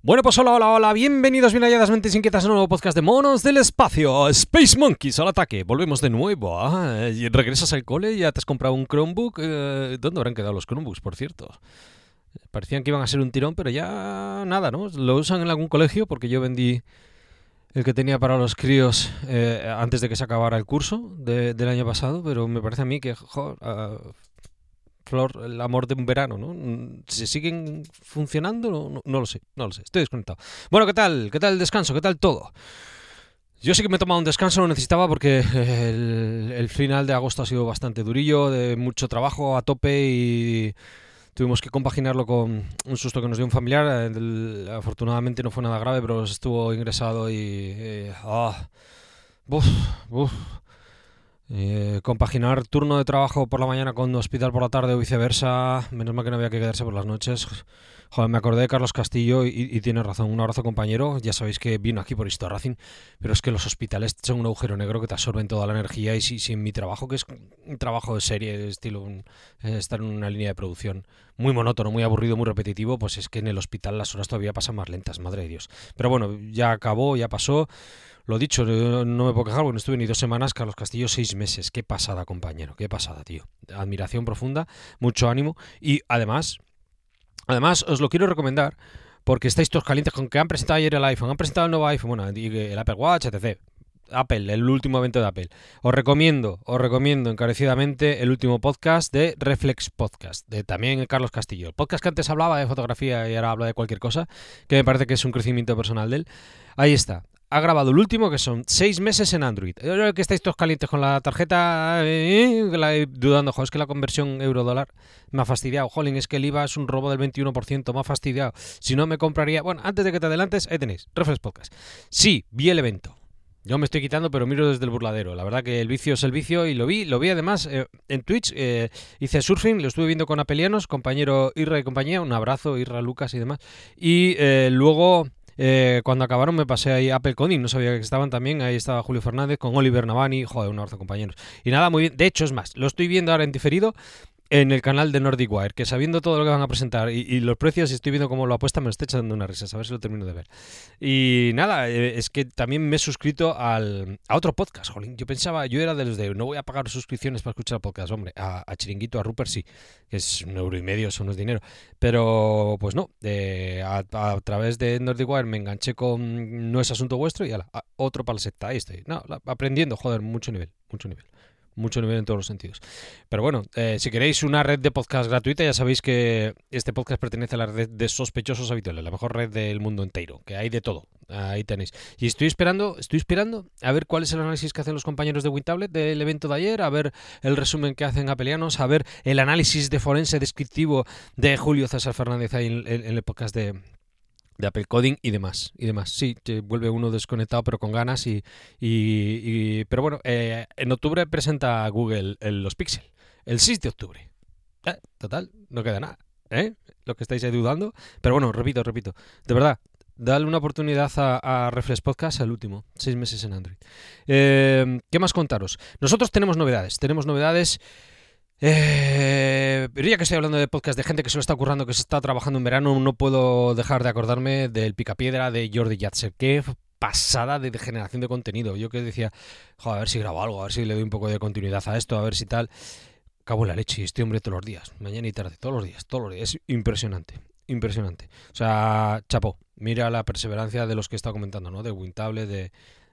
Bueno, pues hola, hola, hola, bienvenidos, bien halladas mentes inquietas a un nuevo podcast de Monos del Espacio, Space Monkeys al ataque, volvemos de nuevo, y regresas al cole, ya te has comprado un Chromebook, eh, ¿dónde habrán quedado los Chromebooks, por cierto? Parecían que iban a ser un tirón, pero ya nada, ¿no? Lo usan en algún colegio porque yo vendí el que tenía para los críos eh, antes de que se acabara el curso de- del año pasado, pero me parece a mí que, ah, Flor, el amor de un verano, ¿no? Mm, ¿Se siguen funcionando? No, lo sé, no lo sé, estoy desconectado. Bueno, ¿qué tal? ¿Qué tal el descanso? ¿Qué tal todo? Yo sí que me he tomado un descanso, lo necesitaba porque el, final de agosto ha sido bastante durillo, de mucho trabajo a tope y tuvimos que compaginarlo con un susto que nos dio un familiar. Afortunadamente no fue nada grave, pero estuvo ingresado y... eh, ah, buf, buf. Eh, compaginar turno de trabajo por la mañana con hospital por la tarde o viceversa, menos mal que no había que quedarse por las noches. Joder, me acordé de Carlos Castillo y, y tiene razón. Un abrazo, compañero. Ya sabéis que vino aquí por Histo Racing, pero es que los hospitales son un agujero negro que te absorben toda la energía. Y si, si en mi trabajo, que es un trabajo de serie, de estilo eh, estar en una línea de producción muy monótono, muy aburrido, muy repetitivo, pues es que en el hospital las horas todavía pasan más lentas, madre de Dios. Pero bueno, ya acabó, ya pasó. Lo dicho, no me puedo quejar porque no estuve ni dos semanas. Carlos Castillo, seis meses. Qué pasada, compañero. Qué pasada, tío. Admiración profunda, mucho ánimo. Y además, además, os lo quiero recomendar porque estáis todos calientes con que han presentado ayer el iPhone, han presentado el nuevo iPhone, bueno, el Apple Watch, etc. Apple, el último evento de Apple. Os recomiendo, os recomiendo encarecidamente el último podcast de Reflex Podcast, de también Carlos Castillo. El podcast que antes hablaba de fotografía y ahora habla de cualquier cosa, que me parece que es un crecimiento personal de él. Ahí está. Ha grabado el último, que son seis meses en Android. Yo creo que estáis todos calientes con la tarjeta, eh, dudando, jo, es que la conversión euro-dólar me ha fastidiado. Jolín, es que el IVA es un robo del 21%, me ha fastidiado. Si no, me compraría... Bueno, antes de que te adelantes, ahí tenéis, Reflex Podcast. Sí, vi el evento. Yo me estoy quitando, pero miro desde el burladero. La verdad que el vicio es el vicio y lo vi. Lo vi además eh, en Twitch. eh, hice surfing, lo estuve viendo con apelianos, compañero Irra y compañía. Un abrazo, Irra, Lucas y demás. Y eh, luego, eh, cuando acabaron, me pasé ahí Apple Coding. No sabía que estaban también. Ahí estaba Julio Fernández con Oliver Navani. Joder, un abrazo, compañeros. Y nada, muy bien. De hecho, es más, lo estoy viendo ahora en diferido en el canal de Nordic Wire, que sabiendo todo lo que van a presentar y, los precios, y estoy viendo cómo lo apuestan, me estoy echando una risa, a ver si lo termino de ver. Y nada, eh, es que también me he suscrito al, a otro podcast, jolín. Yo pensaba, yo era de los de no voy a pagar suscripciones para escuchar podcast, hombre, a, Chiringuito, a Rupert sí, que es un euro y medio, eso no es dinero. Pero pues no, eh, a, través de Nordic Wire me enganché con No es asunto vuestro y a- otro para la secta, ahí estoy. No, aprendiendo, joder, mucho nivel, mucho nivel. Mucho nivel en todos los sentidos. Pero bueno, eh, si queréis una red de podcast gratuita, ya sabéis que este podcast pertenece a la red de sospechosos habituales, la mejor red del mundo entero, que hay de todo. Ahí tenéis. Y estoy esperando, estoy esperando a ver cuál es el análisis que hacen los compañeros de WinTablet del evento de ayer, a ver el resumen que hacen Apelianos, a ver el análisis de forense descriptivo de Julio César Fernández ahí en, en- en el podcast de, de Apple Coding y demás, y demás. Sí, vuelve uno desconectado pero con ganas y... y- pero bueno, eh, en octubre presenta Google los Pixel, el 6 de octubre. Eh, total, no queda nada, ¿eh? Lo que estáis dudando. Pero bueno, repito, repito, de verdad, dale una oportunidad a, a Reflex Podcast, el último, seis meses en Android. Eh, ¿Qué más contaros? Nosotros tenemos novedades, tenemos novedades... Eh, pero ya que estoy hablando de podcast de gente que se lo está currando, que se está trabajando en verano, no puedo dejar de acordarme del Picapiedra de Jordi Yatser. Qué pasada de generación de contenido. Yo que decía, "Jo, a ver si grabo algo, a ver si le doy un poco de continuidad a esto, a ver si tal. Cabo en la leche, este hombre todos los días, mañana y tarde, todos los días, todos los días. Es impresionante, impresionante. O sea, chapo, mira la perseverancia de los que he estado comentando, ¿no? De Wintable, de,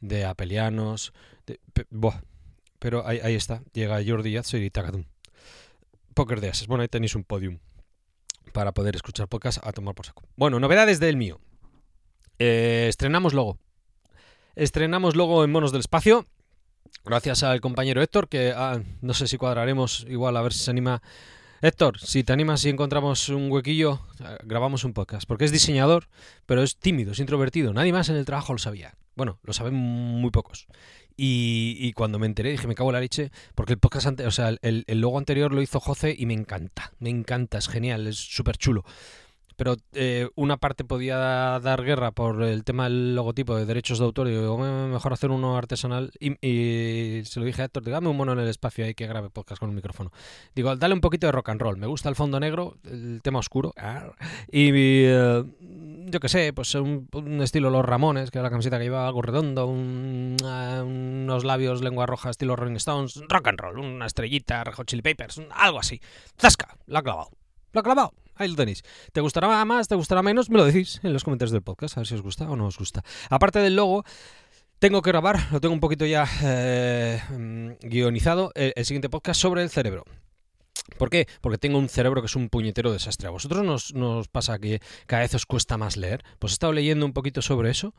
de Apelianos, de, pe-. Pero ahí, está, llega Jordi Yatser y Takadum. Poker de Ases. Bueno, ahí tenéis un podium para poder escuchar podcast a tomar por saco. Bueno, novedades del mío. Eh, estrenamos logo. Estrenamos logo en Monos del Espacio. Gracias al compañero Héctor, que ah, no sé si cuadraremos, igual a ver si se anima Héctor, si te animas y encontramos un huequillo, eh, grabamos un podcast. Porque es diseñador, pero es tímido, es introvertido. Nadie más en el trabajo lo sabía. Bueno, lo saben muy pocos. Y, cuando me enteré dije, me cago en la leche, porque el podcast, ante, o sea, el, el, logo anterior lo hizo José y me encanta, me encanta, es genial, es súper chulo pero eh, una parte podía dar guerra por el tema del logotipo de derechos de autor y digo, mejor hacer uno artesanal y, se lo dije a Héctor, dame un mono en el espacio ahí que grabe podcast con un micrófono. Digo, dale un poquito de rock and roll, me gusta el fondo negro, el tema oscuro y eh, yo qué sé, pues un, estilo Los Ramones, que era la camiseta que llevaba algo redondo, eh, unos labios lengua roja estilo Rolling Stones, rock and roll, una estrellita, Hot Chili Papers, algo así. Zasca, lo ha clavado. Lo ha clavado. Ahí lo tenéis. ¿Te gustará más? ¿Te gustará menos? Me lo decís en los comentarios del podcast, a ver si os gusta o no os gusta. Aparte del logo, tengo que grabar, lo tengo un poquito ya eh, guionizado, el, siguiente podcast sobre el cerebro. ¿Por qué? Porque tengo un cerebro que es un puñetero desastre. A vosotros nos, pasa que cada vez os cuesta más leer. Pues he estado leyendo un poquito sobre eso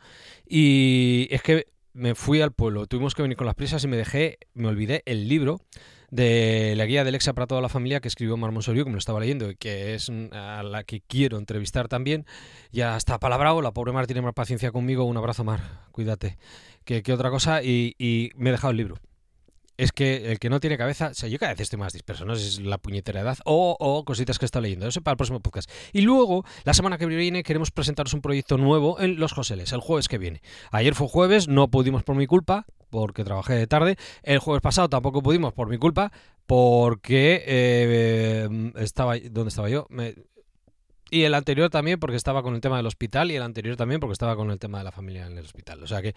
y es que me fui al pueblo, tuvimos que venir con las prisas y me dejé, me olvidé el libro de la guía de Alexa para toda la familia que escribió Mar Monsorio, que me lo estaba leyendo y que es a la que quiero entrevistar también. Ya está palabrado, la pobre Mar tiene más paciencia conmigo. Un abrazo, Mar, cuídate. Que, otra cosa, y, y me he dejado el libro es que el que no tiene cabeza, o sea, yo cada vez estoy más disperso, no sé si es la puñetera edad o, o cositas que estado leyendo, eso para el próximo podcast. Y luego, la semana que viene, queremos presentaros un proyecto nuevo en Los Joseles, el jueves que viene. Ayer fue jueves, no pudimos por mi culpa, porque trabajé de tarde. El jueves pasado tampoco pudimos por mi culpa, porque eh, estaba, ¿dónde estaba yo? Me, y el anterior también porque estaba con el tema del hospital y el anterior también porque estaba con el tema de la familia en el hospital. O sea que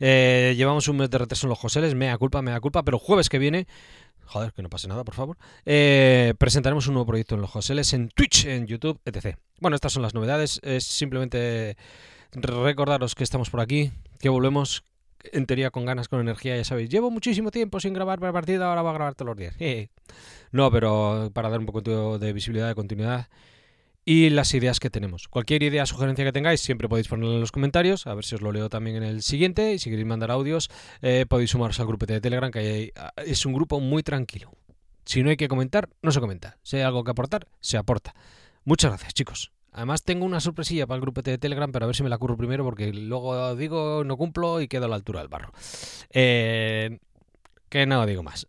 eh, llevamos un mes de retraso en los Joseles, mea culpa, mea culpa, pero jueves que viene, joder, que no pase nada, por favor, eh, presentaremos un nuevo proyecto en los Joseles, en Twitch, en YouTube, etc. Bueno, estas son las novedades, es simplemente recordaros que estamos por aquí, que volvemos en teoría con ganas, con energía, ya sabéis, llevo muchísimo tiempo sin grabar para partida, ahora va a grabar todos los días. no, pero para dar un poco de visibilidad, de continuidad y las ideas que tenemos. Cualquier idea, sugerencia que tengáis, siempre podéis ponerla en los comentarios, a ver si os lo leo también en el siguiente. Y si queréis mandar audios, eh, podéis sumaros al grupo de Telegram, que ah, es un grupo muy tranquilo. Si no hay que comentar, no se comenta. Si hay algo que aportar, se aporta. Muchas gracias, chicos. Además tengo una sorpresilla para el grupo de Telegram, pero a ver si me la curro primero porque luego digo no cumplo y quedo a la altura del barro. Eh, que no digo más.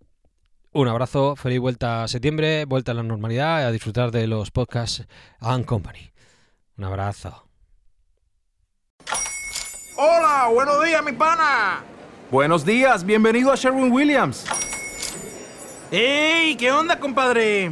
Un abrazo, feliz vuelta a septiembre, vuelta a la normalidad, a disfrutar de los podcasts and Company. Un abrazo. Hola, buenos días, mi pana. Buenos días, bienvenido a Sherwin Williams. ¡Ey! ¿Qué onda, compadre?